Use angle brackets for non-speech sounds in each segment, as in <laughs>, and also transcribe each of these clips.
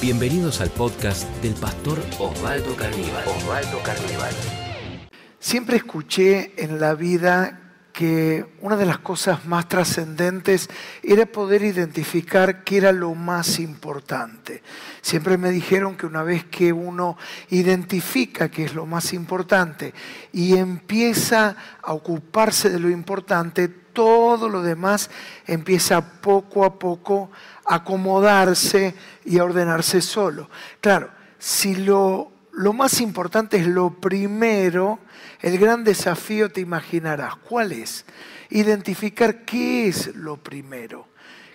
Bienvenidos al podcast del pastor Osvaldo Carnival. Osvaldo Carnival. Siempre escuché en la vida que una de las cosas más trascendentes era poder identificar qué era lo más importante. Siempre me dijeron que una vez que uno identifica qué es lo más importante y empieza a ocuparse de lo importante, todo lo demás empieza poco a poco a acomodarse y a ordenarse solo. Claro, si lo, lo más importante es lo primero, el gran desafío te imaginarás. ¿Cuál es? Identificar qué es lo primero.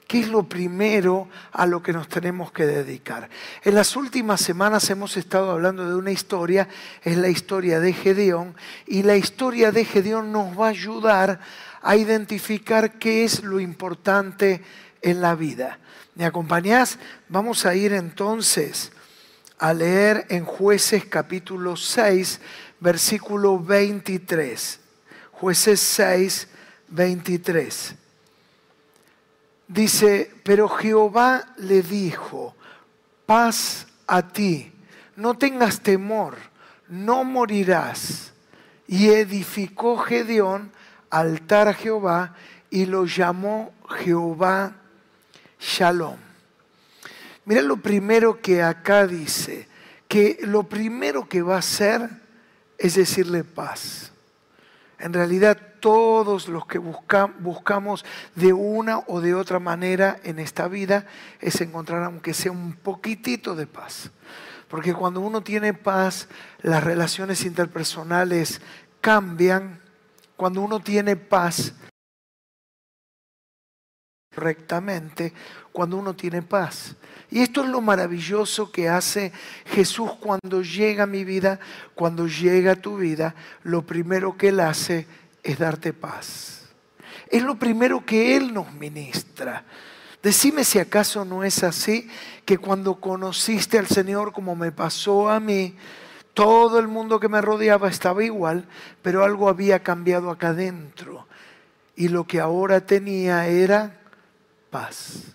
¿Qué es lo primero a lo que nos tenemos que dedicar? En las últimas semanas hemos estado hablando de una historia, es la historia de Gedeón, y la historia de Gedeón nos va a ayudar a identificar qué es lo importante en la vida. ¿Me acompañás? Vamos a ir entonces a leer en jueces capítulo 6, versículo 23. Jueces 6, 23. Dice, pero Jehová le dijo, paz a ti, no tengas temor, no morirás. Y edificó Gedeón altar a Jehová y lo llamó Jehová Shalom. Mira lo primero que acá dice, que lo primero que va a hacer es decirle paz. En realidad todos los que buscamos de una o de otra manera en esta vida es encontrar aunque sea un poquitito de paz. Porque cuando uno tiene paz, las relaciones interpersonales cambian. Cuando uno tiene paz, correctamente cuando uno tiene paz. Y esto es lo maravilloso que hace Jesús cuando llega a mi vida, cuando llega a tu vida, lo primero que Él hace es darte paz. Es lo primero que Él nos ministra. Decime si acaso no es así, que cuando conociste al Señor como me pasó a mí, todo el mundo que me rodeaba estaba igual, pero algo había cambiado acá adentro. Y lo que ahora tenía era paz.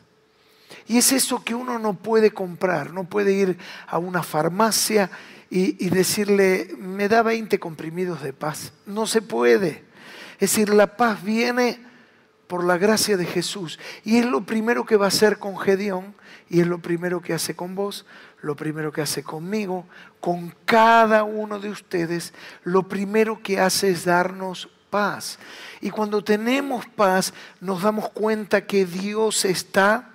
Y es eso que uno no puede comprar, no puede ir a una farmacia y, decirle, me da 20 comprimidos de paz. No se puede. Es decir, la paz viene por la gracia de Jesús. Y es lo primero que va a hacer con Gedeón, y es lo primero que hace con vos, lo primero que hace conmigo, con cada uno de ustedes. Lo primero que hace es darnos paz. Y cuando tenemos paz nos damos cuenta que Dios está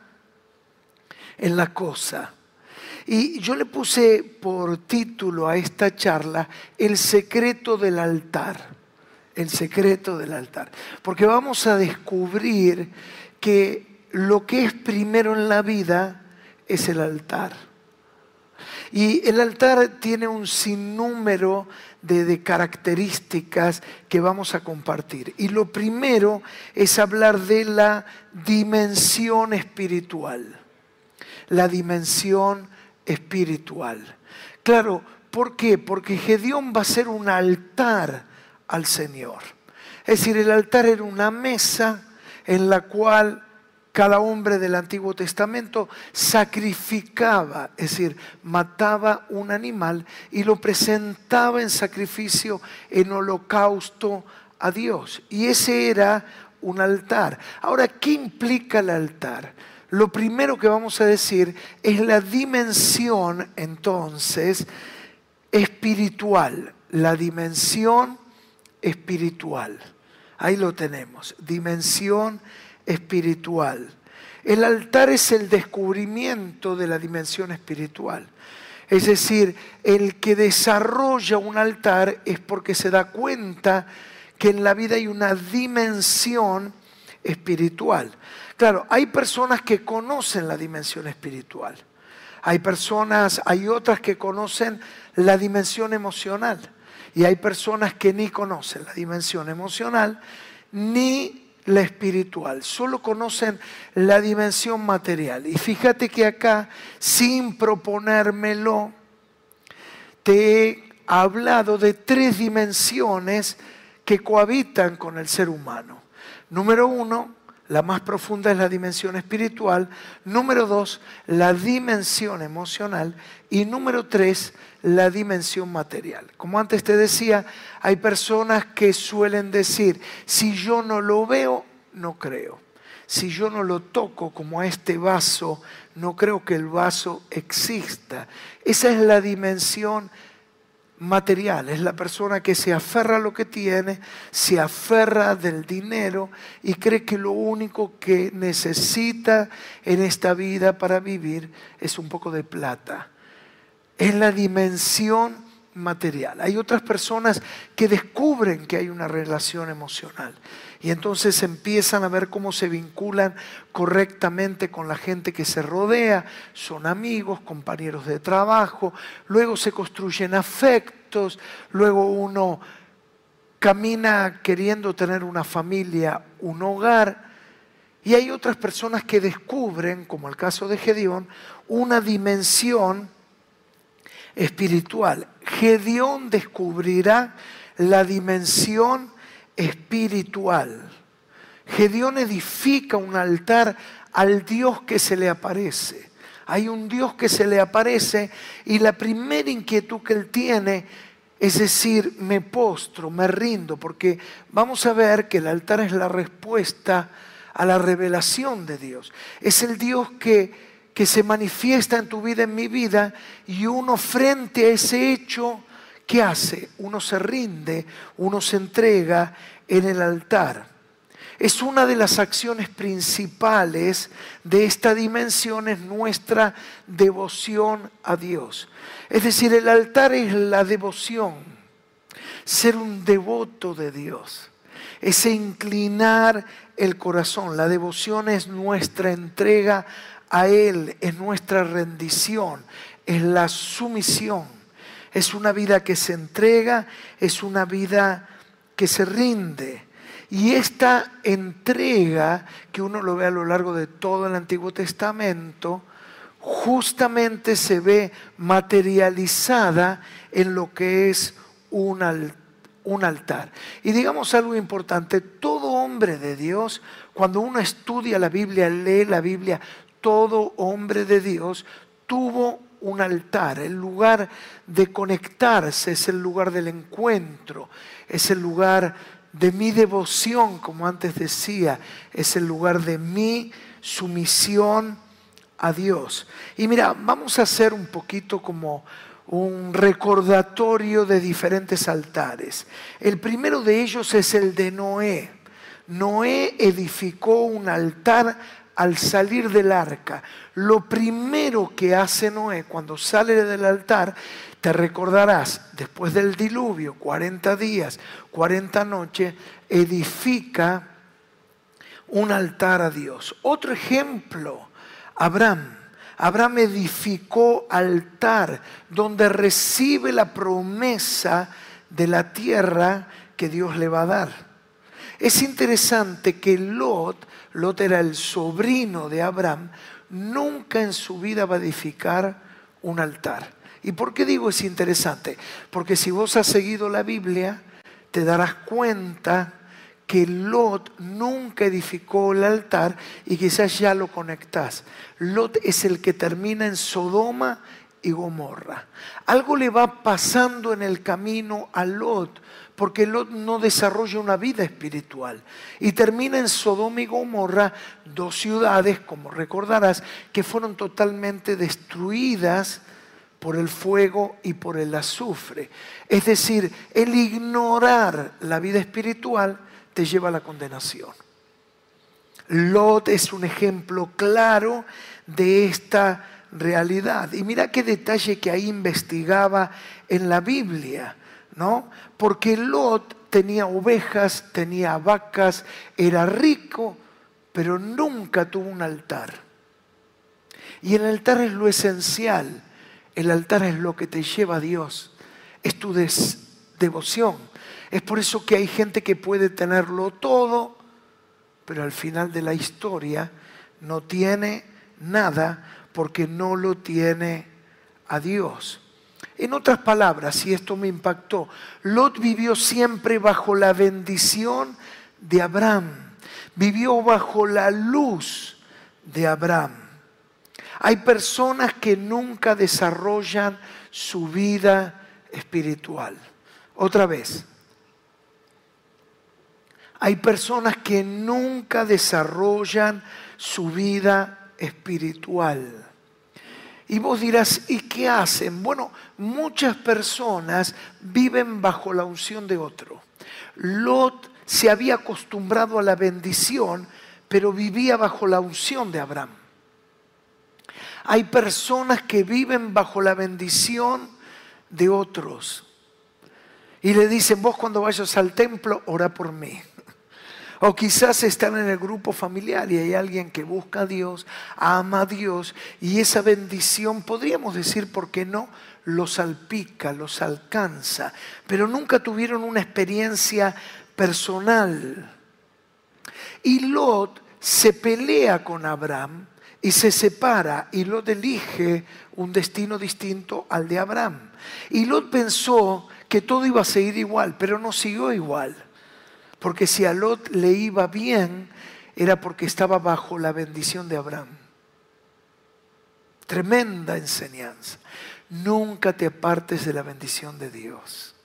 en la cosa. Y yo le puse por título a esta charla El secreto del altar. El secreto del altar. Porque vamos a descubrir que lo que es primero en la vida es el altar. Y el altar tiene un sinnúmero de, características que vamos a compartir. Y lo primero es hablar de la dimensión espiritual. La dimensión espiritual. Claro, ¿por qué? Porque Gedeón va a ser un altar al Señor. Es decir, el altar era una mesa en la cual cada hombre del Antiguo Testamento sacrificaba, es decir, mataba un animal y lo presentaba en sacrificio, en holocausto a Dios. Y ese era un altar. Ahora, ¿qué implica el altar? Lo primero que vamos a decir es la dimensión entonces espiritual, la dimensión espiritual. Ahí lo tenemos, dimensión espiritual espiritual. El altar es el descubrimiento de la dimensión espiritual. Es decir, el que desarrolla un altar es porque se da cuenta que en la vida hay una dimensión espiritual. Claro, hay personas que conocen la dimensión espiritual. Hay personas, hay otras que conocen la dimensión emocional. Y hay personas que ni conocen la dimensión emocional ni la espiritual, solo conocen la dimensión material. Y fíjate que acá, sin proponérmelo, te he hablado de tres dimensiones que cohabitan con el ser humano. Número uno, la más profunda es la dimensión espiritual. Número dos, la dimensión emocional. Y número tres, la dimensión material. Como antes te decía, hay personas que suelen decir, si yo no lo veo, no creo. Si yo no lo toco como a este vaso, no creo que el vaso exista. Esa es la dimensión material, es la persona que se aferra a lo que tiene, se aferra del dinero y cree que lo único que necesita en esta vida para vivir es un poco de plata. Es la dimensión material. Hay otras personas que descubren que hay una relación emocional y entonces empiezan a ver cómo se vinculan correctamente con la gente que se rodea, son amigos, compañeros de trabajo, luego se construyen afectos, luego uno camina queriendo tener una familia, un hogar, y hay otras personas que descubren, como el caso de Gedeón, una dimensión espiritual. Gedeón descubrirá la dimensión espiritual. Gedeón edifica un altar al Dios que se le aparece. Hay un Dios que se le aparece y la primera inquietud que él tiene es decir, me postro, me rindo, porque vamos a ver que el altar es la respuesta a la revelación de Dios. Es el Dios que, que se manifiesta en tu vida, en mi vida, y uno frente a ese hecho ¿qué hace? Uno se rinde, uno se entrega en el altar. Es una de las acciones principales de esta dimensión, es nuestra devoción a Dios. Es decir, el altar es la devoción, ser un devoto de Dios, ese inclinar el corazón. La devoción es nuestra entrega a Él, es nuestra rendición, es la sumisión es una vida que se entrega, es una vida que se rinde. Y esta entrega, que uno lo ve a lo largo de todo el Antiguo Testamento, justamente se ve materializada en lo que es un, altar. Y digamos algo importante, todo hombre de Dios, cuando uno estudia la Biblia, lee la Biblia, todo hombre de Dios tuvo un altar, el lugar de conectarse, es el lugar del encuentro, es el lugar de mi devoción, como antes decía, es el lugar de mi sumisión a Dios. Y mira, vamos a hacer un poquito como un recordatorio de diferentes altares. El primero de ellos es el de Noé. Noé edificó un altar al salir del arca, lo primero que hace Noé cuando sale del altar, te recordarás, después del diluvio, 40 días, 40 noches, edifica un altar a Dios. Otro ejemplo, Abraham. Abraham edificó altar donde recibe la promesa de la tierra que Dios le va a dar. Es interesante que Lot Lot era el sobrino de Abraham, nunca en su vida va a edificar un altar. ¿Y por qué digo es interesante? Porque si vos has seguido la Biblia, te darás cuenta que Lot nunca edificó el altar y quizás ya lo conectás. Lot es el que termina en Sodoma y Gomorra. Algo le va pasando en el camino a Lot porque Lot no desarrolla una vida espiritual. Y termina en Sodoma y Gomorra, dos ciudades, como recordarás, que fueron totalmente destruidas por el fuego y por el azufre. Es decir, el ignorar la vida espiritual te lleva a la condenación. Lot es un ejemplo claro de esta realidad. Y mira qué detalle que ahí investigaba en la Biblia. ¿no? Porque Lot tenía ovejas, tenía vacas, era rico, pero nunca tuvo un altar. Y el altar es lo esencial, el altar es lo que te lleva a Dios, es tu devoción. Es por eso que hay gente que puede tenerlo todo, pero al final de la historia no tiene nada porque no lo tiene a Dios. En otras palabras, y esto me impactó, Lot vivió siempre bajo la bendición de Abraham. vivió bajo la luz de Abraham. Hay personas que nunca desarrollan su vida espiritual. Otra vez, hay personas que nunca desarrollan su vida espiritual. Y vos dirás, ¿y qué hacen? Bueno, muchas personas viven bajo la unción de otro. Lot se había acostumbrado a la bendición, pero vivía bajo la unción de Abraham. Hay personas que viven bajo la bendición de otros. Y le dicen, vos cuando vayas al templo, ora por mí. O quizás están en el grupo familiar y hay alguien que busca a Dios, ama a Dios y esa bendición, podríamos decir, ¿por qué no? Los salpica, los alcanza, pero nunca tuvieron una experiencia personal. Y Lot se pelea con Abraham y se separa y Lot elige un destino distinto al de Abraham. Y Lot pensó que todo iba a seguir igual, pero no siguió igual. Porque si a Lot le iba bien, era porque estaba bajo la bendición de Abraham. Tremenda enseñanza. Nunca te apartes de la bendición de Dios.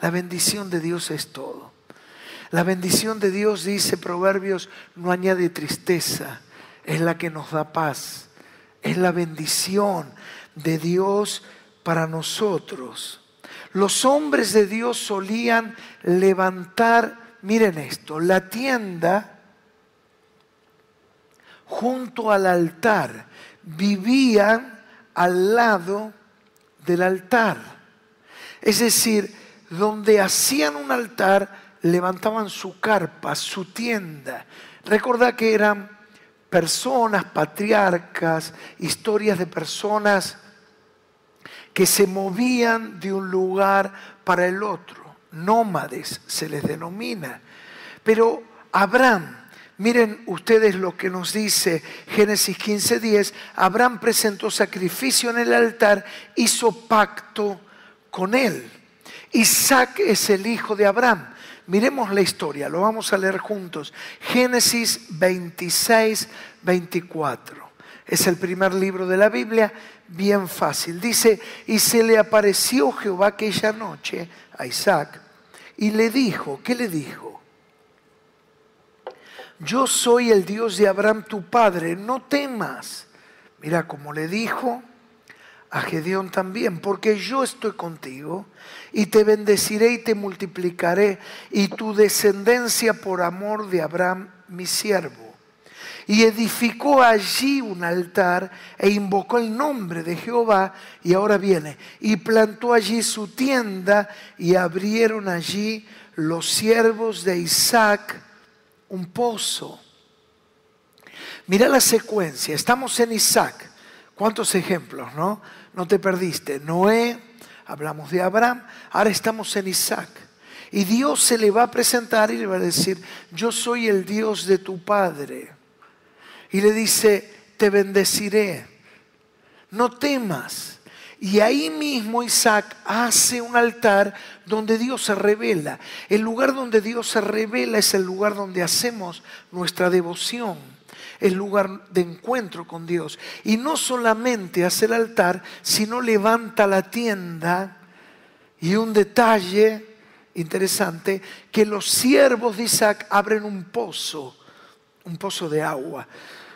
La bendición de Dios es todo. La bendición de Dios, dice Proverbios, no añade tristeza, es la que nos da paz. Es la bendición de Dios para nosotros. Los hombres de Dios solían levantar, miren esto, la tienda junto al altar. Vivían al lado del altar. Es decir, donde hacían un altar, levantaban su carpa, su tienda. Recordad que eran personas, patriarcas, historias de personas que se movían de un lugar para el otro. Nómades se les denomina. Pero Abraham, miren ustedes lo que nos dice Génesis 15:10, Abraham presentó sacrificio en el altar, hizo pacto con él. Isaac es el hijo de Abraham. Miremos la historia, lo vamos a leer juntos. Génesis 26, 24. Es el primer libro de la Biblia, bien fácil. Dice, y se le apareció Jehová aquella noche a Isaac y le dijo, ¿qué le dijo? Yo soy el Dios de Abraham tu padre, no temas. Mira, como le dijo a Gedeón también, porque yo estoy contigo y te bendeciré y te multiplicaré y tu descendencia por amor de Abraham mi siervo y edificó allí un altar e invocó el nombre de Jehová y ahora viene y plantó allí su tienda y abrieron allí los siervos de Isaac un pozo. Mira la secuencia, estamos en Isaac. ¿Cuántos ejemplos, no? No te perdiste. Noé, hablamos de Abraham, ahora estamos en Isaac. Y Dios se le va a presentar y le va a decir, yo soy el Dios de tu padre y le dice, te bendeciré, no temas. Y ahí mismo Isaac hace un altar donde Dios se revela. El lugar donde Dios se revela es el lugar donde hacemos nuestra devoción, el lugar de encuentro con Dios. Y no solamente hace el altar, sino levanta la tienda. Y un detalle interesante, que los siervos de Isaac abren un pozo, un pozo de agua.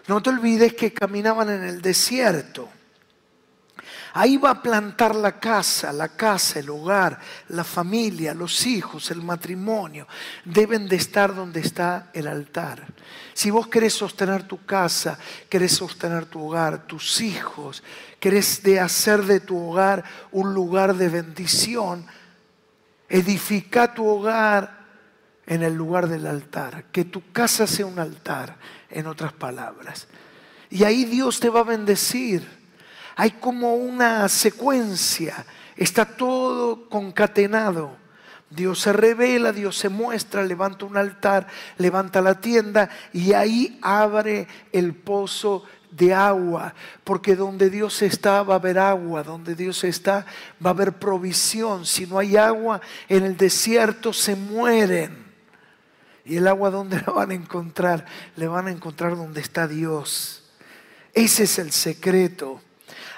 No te olvides que caminaban en el desierto. Ahí va a plantar la casa, la casa, el hogar, la familia, los hijos, el matrimonio. Deben de estar donde está el altar. Si vos querés sostener tu casa, querés sostener tu hogar, tus hijos, querés de hacer de tu hogar un lugar de bendición, edifica tu hogar en el lugar del altar. Que tu casa sea un altar en otras palabras. Y ahí Dios te va a bendecir. Hay como una secuencia, está todo concatenado. Dios se revela, Dios se muestra, levanta un altar, levanta la tienda y ahí abre el pozo de agua, porque donde Dios está va a haber agua, donde Dios está va a haber provisión. Si no hay agua en el desierto se mueren. ¿Y el agua dónde la van a encontrar? Le van a encontrar donde está Dios. Ese es el secreto.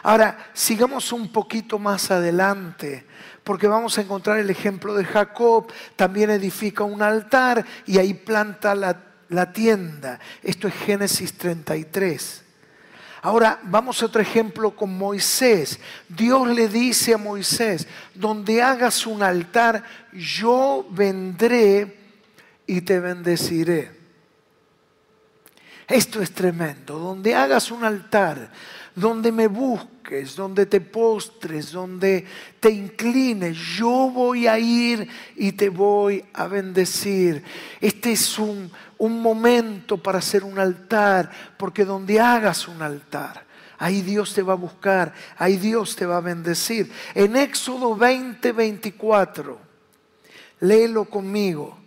Ahora, sigamos un poquito más adelante, porque vamos a encontrar el ejemplo de Jacob. También edifica un altar y ahí planta la, la tienda. Esto es Génesis 33. Ahora vamos a otro ejemplo con Moisés. Dios le dice a Moisés, donde hagas un altar, yo vendré y te bendeciré. Esto es tremendo. Donde hagas un altar, donde me busques, donde te postres, donde te inclines, yo voy a ir y te voy a bendecir. Este es un, un momento para hacer un altar, porque donde hagas un altar, ahí Dios te va a buscar, ahí Dios te va a bendecir. En Éxodo 20, 24, léelo conmigo.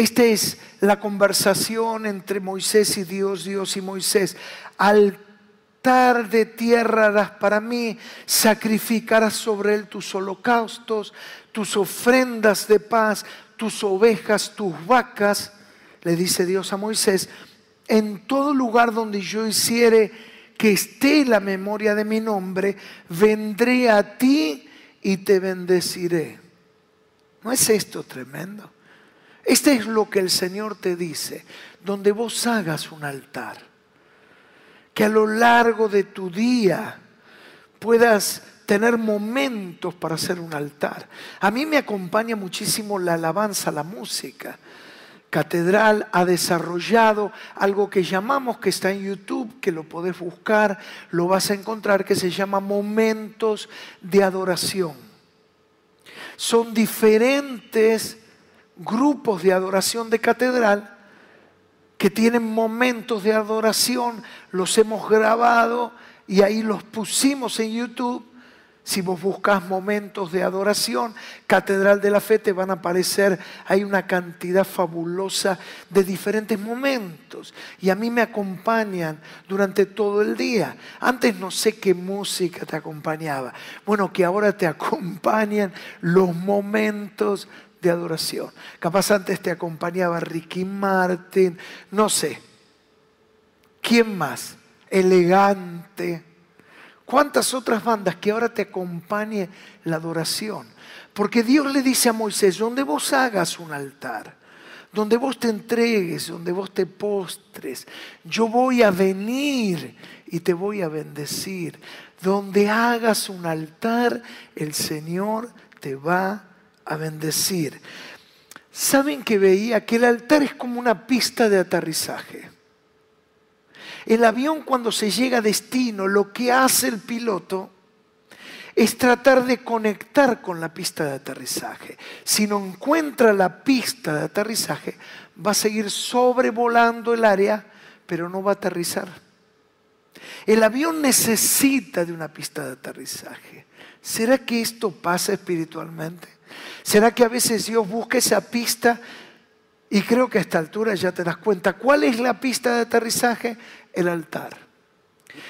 Esta es la conversación entre Moisés y Dios, Dios y Moisés. Altar de tierra harás para mí, sacrificarás sobre él tus holocaustos, tus ofrendas de paz, tus ovejas, tus vacas, le dice Dios a Moisés, en todo lugar donde yo hiciere que esté la memoria de mi nombre, vendré a ti y te bendeciré. ¿No es esto tremendo? Este es lo que el Señor te dice, donde vos hagas un altar, que a lo largo de tu día puedas tener momentos para hacer un altar. A mí me acompaña muchísimo la alabanza, la música. Catedral ha desarrollado algo que llamamos, que está en YouTube, que lo podés buscar, lo vas a encontrar, que se llama momentos de adoración. Son diferentes grupos de adoración de catedral que tienen momentos de adoración, los hemos grabado y ahí los pusimos en YouTube. Si vos buscas momentos de adoración, Catedral de la Fe, te van a aparecer, hay una cantidad fabulosa de diferentes momentos. Y a mí me acompañan durante todo el día. Antes no sé qué música te acompañaba. Bueno, que ahora te <laughs> acompañan los momentos de adoración. Capaz antes te acompañaba Ricky Martin, no sé. ¿Quién más? Elegante. ¿Cuántas otras bandas que ahora te acompañe la adoración? Porque Dios le dice a Moisés, donde vos hagas un altar, donde vos te entregues, donde vos te postres, yo voy a venir y te voy a bendecir. Donde hagas un altar, el Señor te va a a bendecir. ¿Saben que veía que el altar es como una pista de aterrizaje? El avión cuando se llega a destino, lo que hace el piloto es tratar de conectar con la pista de aterrizaje. Si no encuentra la pista de aterrizaje, va a seguir sobrevolando el área, pero no va a aterrizar. El avión necesita de una pista de aterrizaje. ¿Será que esto pasa espiritualmente? ¿Será que a veces Dios busca esa pista? Y creo que a esta altura ya te das cuenta. ¿Cuál es la pista de aterrizaje? El altar.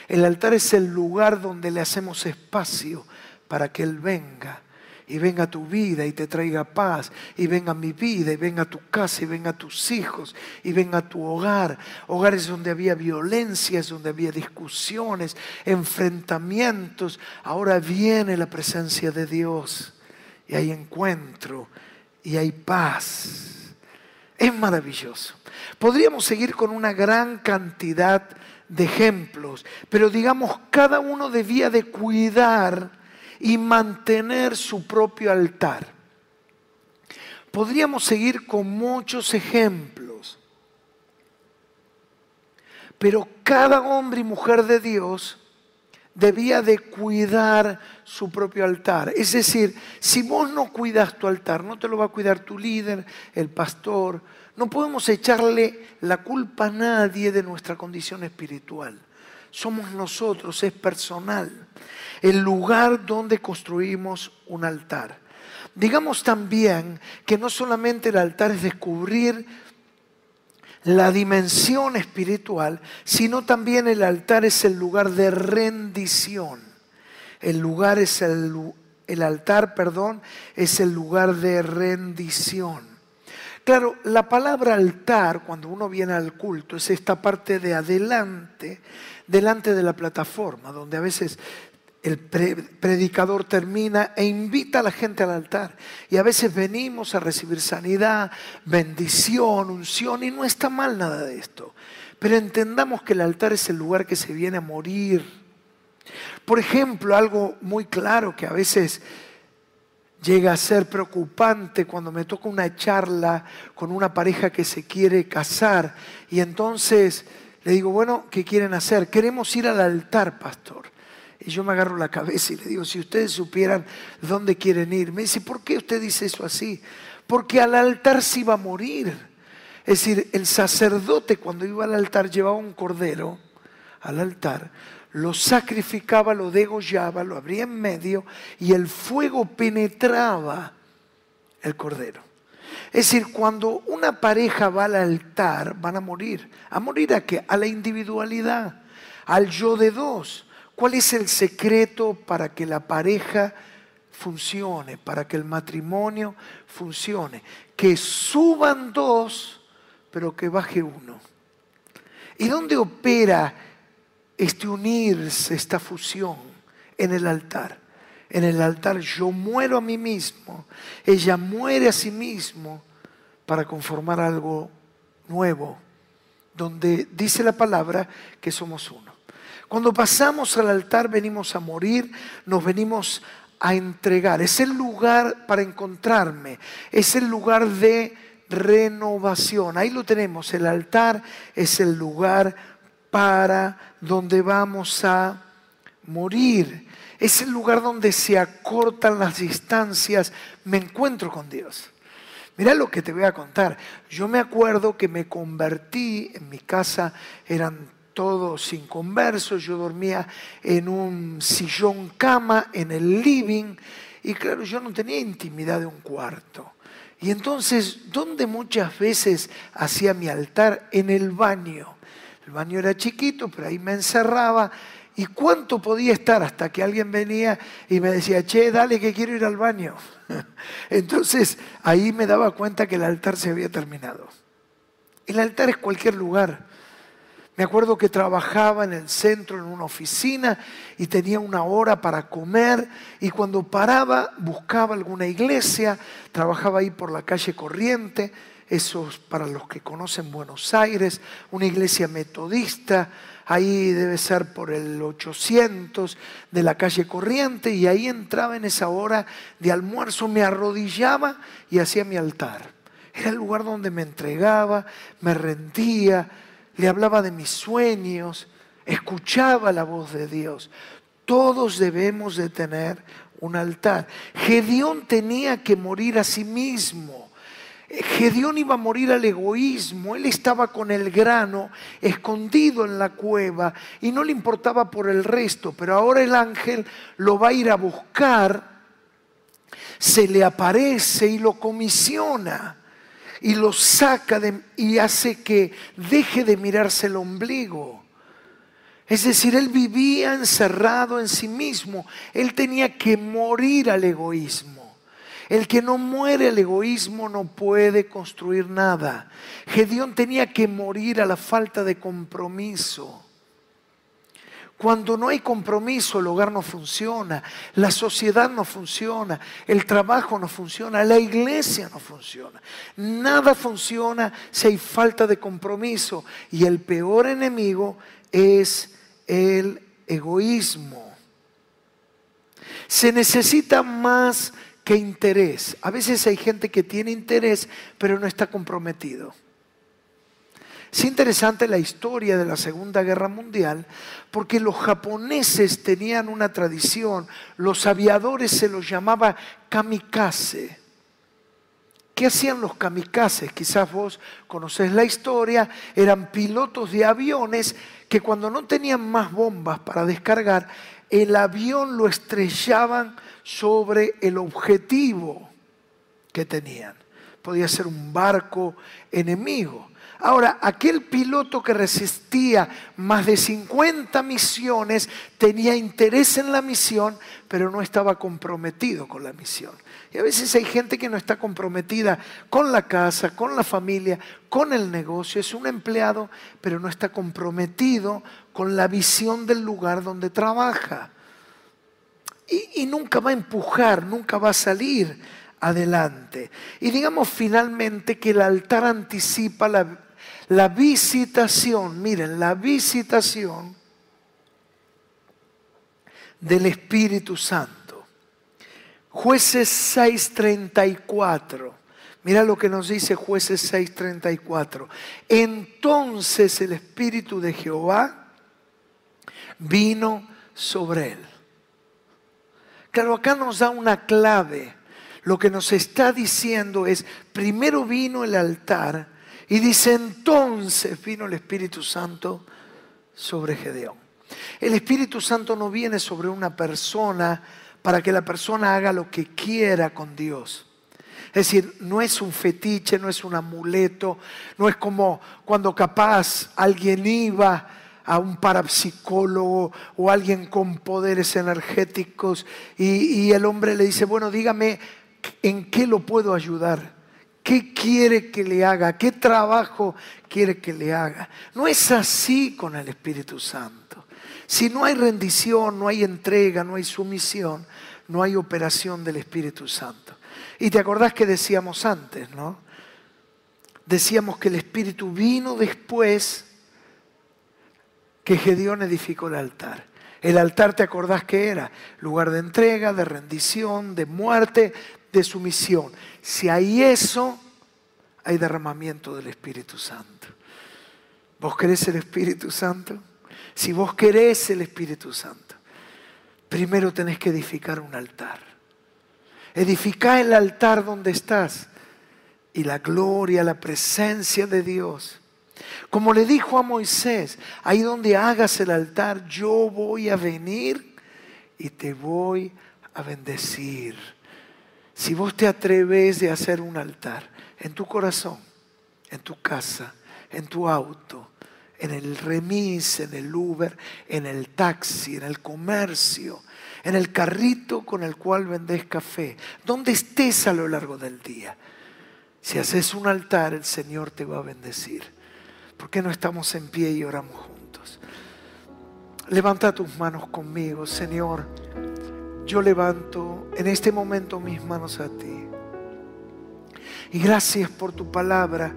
El altar es el lugar donde le hacemos espacio para que Él venga y venga a tu vida y te traiga paz, y venga a mi vida, y venga a tu casa, y venga a tus hijos, y venga a tu hogar. Hogares donde había violencias, donde había discusiones, enfrentamientos. Ahora viene la presencia de Dios y hay encuentro y hay paz. Es maravilloso. Podríamos seguir con una gran cantidad de ejemplos, pero digamos, cada uno debía de cuidar y mantener su propio altar. Podríamos seguir con muchos ejemplos, pero cada hombre y mujer de Dios debía de cuidar su propio altar. Es decir, si vos no cuidas tu altar, no te lo va a cuidar tu líder, el pastor. No podemos echarle la culpa a nadie de nuestra condición espiritual. Somos nosotros, es personal. El lugar donde construimos un altar. Digamos también que no solamente el altar es descubrir la dimensión espiritual, sino también el altar es el lugar de rendición. El lugar es el, el altar, perdón, es el lugar de rendición. Claro, la palabra altar, cuando uno viene al culto, es esta parte de adelante, delante de la plataforma, donde a veces el predicador termina e invita a la gente al altar. Y a veces venimos a recibir sanidad, bendición, unción, y no está mal nada de esto. Pero entendamos que el altar es el lugar que se viene a morir. Por ejemplo, algo muy claro que a veces llega a ser preocupante cuando me toca una charla con una pareja que se quiere casar y entonces le digo, bueno, ¿qué quieren hacer? Queremos ir al altar, pastor. Y yo me agarro la cabeza y le digo, si ustedes supieran dónde quieren ir. Me dice, ¿por qué usted dice eso así? Porque al altar se iba a morir. Es decir, el sacerdote cuando iba al altar llevaba un cordero al altar, lo sacrificaba, lo degollaba, lo abría en medio y el fuego penetraba el cordero. Es decir, cuando una pareja va al altar, van a morir. ¿A morir a qué? A la individualidad, al yo de dos. ¿Cuál es el secreto para que la pareja funcione, para que el matrimonio funcione? Que suban dos, pero que baje uno. ¿Y dónde opera este unirse, esta fusión? En el altar. En el altar yo muero a mí mismo, ella muere a sí mismo para conformar algo nuevo, donde dice la palabra que somos uno. Cuando pasamos al altar venimos a morir, nos venimos a entregar. Es el lugar para encontrarme, es el lugar de renovación. Ahí lo tenemos, el altar es el lugar para donde vamos a morir. Es el lugar donde se acortan las distancias. Me encuentro con Dios. Mira lo que te voy a contar. Yo me acuerdo que me convertí, en mi casa eran todos sin conversos, yo dormía en un sillón cama en el living y claro, yo no tenía intimidad de un cuarto. Y entonces, ¿dónde muchas veces hacía mi altar? En el baño. El baño era chiquito, pero ahí me encerraba. ¿Y cuánto podía estar hasta que alguien venía y me decía, che, dale que quiero ir al baño? <laughs> Entonces ahí me daba cuenta que el altar se había terminado. El altar es cualquier lugar. Me acuerdo que trabajaba en el centro, en una oficina, y tenía una hora para comer, y cuando paraba buscaba alguna iglesia, trabajaba ahí por la calle Corriente, eso es para los que conocen Buenos Aires, una iglesia metodista, ahí debe ser por el 800 de la calle Corriente, y ahí entraba en esa hora de almuerzo, me arrodillaba y hacía mi altar. Era el lugar donde me entregaba, me rendía, le hablaba de mis sueños, escuchaba la voz de Dios. Todos debemos de tener un altar. Gedeón tenía que morir a sí mismo. Gedeón iba a morir al egoísmo, él estaba con el grano escondido en la cueva y no le importaba por el resto, pero ahora el ángel lo va a ir a buscar, se le aparece y lo comisiona y lo saca y hace que deje de mirarse el ombligo. Es decir, él vivía encerrado en sí mismo. Él tenía que morir al egoísmo. El que no muere al egoísmo no puede construir nada. Gedeón tenía que morir a la falta de compromiso. Cuando no hay compromiso, el hogar no funciona, la sociedad no funciona, el trabajo no funciona, la iglesia no funciona. Nada funciona si hay falta de compromiso. Y el peor enemigo es el egoísmo. Se necesita más que interés. A veces hay gente que tiene interés, pero no está comprometido. Es interesante la historia de la Segunda Guerra Mundial porque los japoneses tenían una tradición, los aviadores se los llamaba kamikaze. ¿Qué hacían los kamikazes? Quizás vos conocés la historia, eran pilotos de aviones que cuando no tenían más bombas para descargar, el avión lo estrellaban sobre el objetivo que tenían. podía ser un barco enemigo. Ahora, aquel piloto que resistía más de 50 misiones tenía interés en la misión, pero no estaba comprometido con la misión. Y a veces hay gente que no está comprometida con la casa, con la familia, con el negocio. Es un empleado, pero no está comprometido con la visión del lugar donde trabaja. Y, nunca va a empujar, nunca va a salir adelante. Y digamos finalmente que el altar anticipa la, la visitación, miren, la visitación del Espíritu Santo. Jueces 6:34. Mira lo que nos dice jueces 6:34. Entonces el Espíritu de Jehová vino sobre él. Claro, acá nos da una clave. Lo que nos está diciendo es, primero vino el altar y dice, entonces vino el Espíritu Santo sobre Gedeón. El Espíritu Santo no viene sobre una persona para que la persona haga lo que quiera con Dios. Es decir, no es un fetiche, no es un amuleto, no es como cuando capaz alguien iba a un parapsicólogo o alguien con poderes energéticos y, y el hombre le dice, bueno, dígame en qué lo puedo ayudar. ¿Qué quiere que le haga? ¿Qué trabajo quiere que le haga? No es así con el Espíritu Santo. Si no hay rendición, no hay entrega, no hay sumisión, no hay operación del Espíritu Santo. Y te acordás que decíamos antes, ¿no? Decíamos que el Espíritu vino después que Gedeón edificó el altar. El altar, ¿te acordás que era? Lugar de entrega, de rendición, de muerte, de sumisión. Si hay eso, hay derramamiento del Espíritu Santo. ¿Vos querés el Espíritu Santo? Si vos querés el Espíritu Santo, primero tenés que edificar un altar. Edifica el altar donde estás y la gloria, la presencia de Dios. Como le dijo a Moisés, ahí donde hagas el altar, yo voy a venir y te voy a bendecir. Si vos te atreves de hacer un altar en tu corazón, en tu casa, en tu auto, en el remis, en el Uber, en el taxi, en el comercio, en el carrito con el cual vendés café, donde estés a lo largo del día. Si haces un altar, el Señor te va a bendecir. ¿Por qué no estamos en pie y oramos juntos? Levanta tus manos conmigo, Señor yo levanto en este momento mis manos a ti. Y gracias por tu palabra,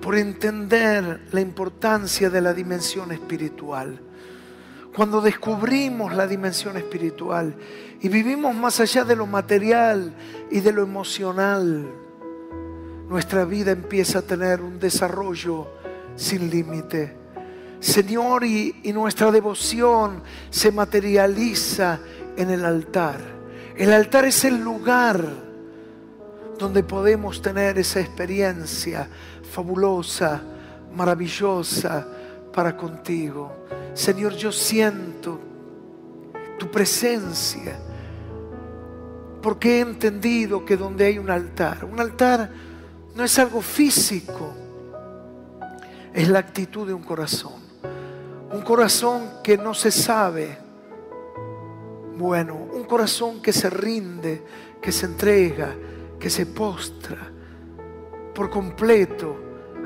por entender la importancia de la dimensión espiritual. Cuando descubrimos la dimensión espiritual y vivimos más allá de lo material y de lo emocional, nuestra vida empieza a tener un desarrollo sin límite. Señor, y, y, nuestra devoción se materializa en el altar. El altar es el lugar donde podemos tener esa experiencia fabulosa, maravillosa para contigo. Señor, yo siento tu presencia porque he entendido que donde hay un altar, un altar no es algo físico, es la actitud de un corazón. Un corazón que no se sabe bueno, un corazón que se rinde, que se entrega, que se postra por completo.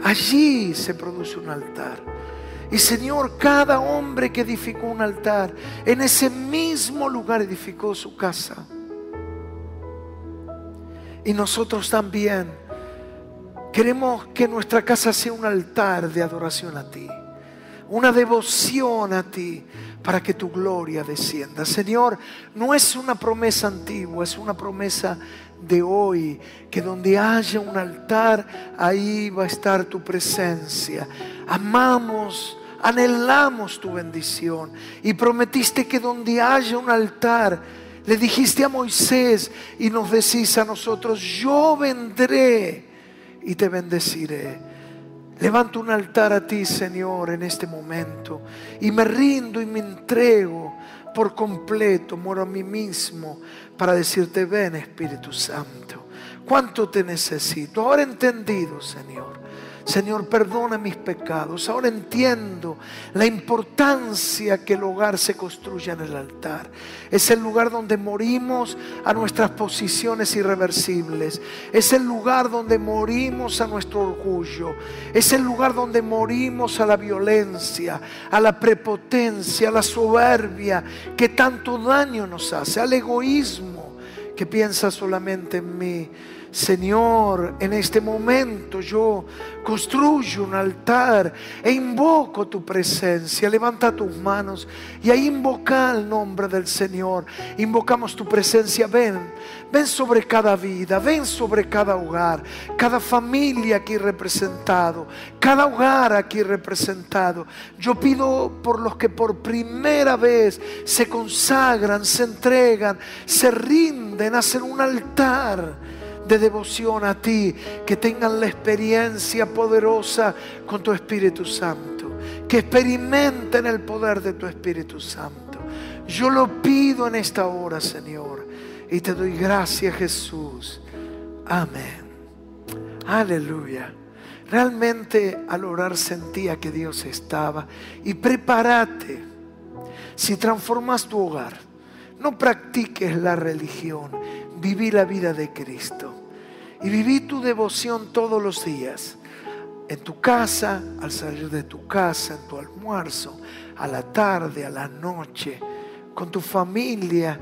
Allí se produce un altar. Y Señor, cada hombre que edificó un altar, en ese mismo lugar edificó su casa. Y nosotros también queremos que nuestra casa sea un altar de adoración a ti, una devoción a ti, para que tu gloria descienda. Señor, no es una promesa antigua, es una promesa de hoy, que donde haya un altar, ahí va a estar tu presencia. Amamos, anhelamos tu bendición y prometiste que donde haya un altar, le dijiste a Moisés y nos decís a nosotros, yo vendré y te bendeciré. Levanto un altar a ti, Señor, en este momento. Y me rindo y me entrego por completo, muero a mí mismo para decirte, ven Espíritu Santo. cuánto te necesito. Ahora entendido, Señor. Señor, perdona mis pecados. Ahora entiendo la importancia que el hogar se construya en el altar. Es el lugar donde morimos a nuestras posiciones irreversibles. Es el lugar donde morimos a nuestro orgullo. Es el lugar donde morimos a la violencia, a la prepotencia, a la soberbia que tanto daño nos hace, al egoísmo que piensa solamente en mí. Señor, en este momento yo construyo un altar e invoco tu presencia. Levanta tus manos y ahí invoca el nombre del Señor. Invocamos tu presencia. Ven, ven sobre cada vida, ven sobre cada hogar, cada familia aquí representado, cada hogar aquí representado. Yo pido por los que por primera vez se consagran, se entregan, se rinden, hacen un altar de devoción a ti, que tengan la experiencia poderosa con tu Espíritu Santo, que experimenten el poder de tu Espíritu Santo. Yo lo pido en esta hora, Señor, y te doy gracias, Jesús. Amén. Aleluya. Realmente al orar sentía que Dios estaba. Y prepárate. Si transformas tu hogar, no practiques la religión, viví la vida de Cristo. Y viví tu devoción todos los días. En tu casa, al salir de tu casa, en tu almuerzo, a la tarde, a la noche, con tu familia,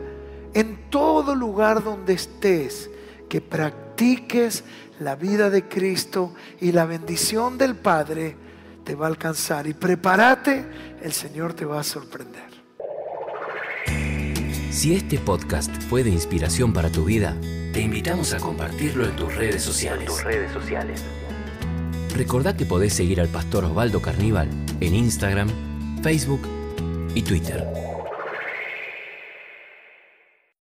en todo lugar donde estés, que practiques la vida de Cristo y la bendición del Padre te va a alcanzar. Y prepárate, el Señor te va a sorprender. Si este podcast fue de inspiración para tu vida, te invitamos a compartirlo en tus redes sociales. tus redes sociales. Recordá que podés seguir al pastor Osvaldo Carníbal en Instagram, Facebook y Twitter.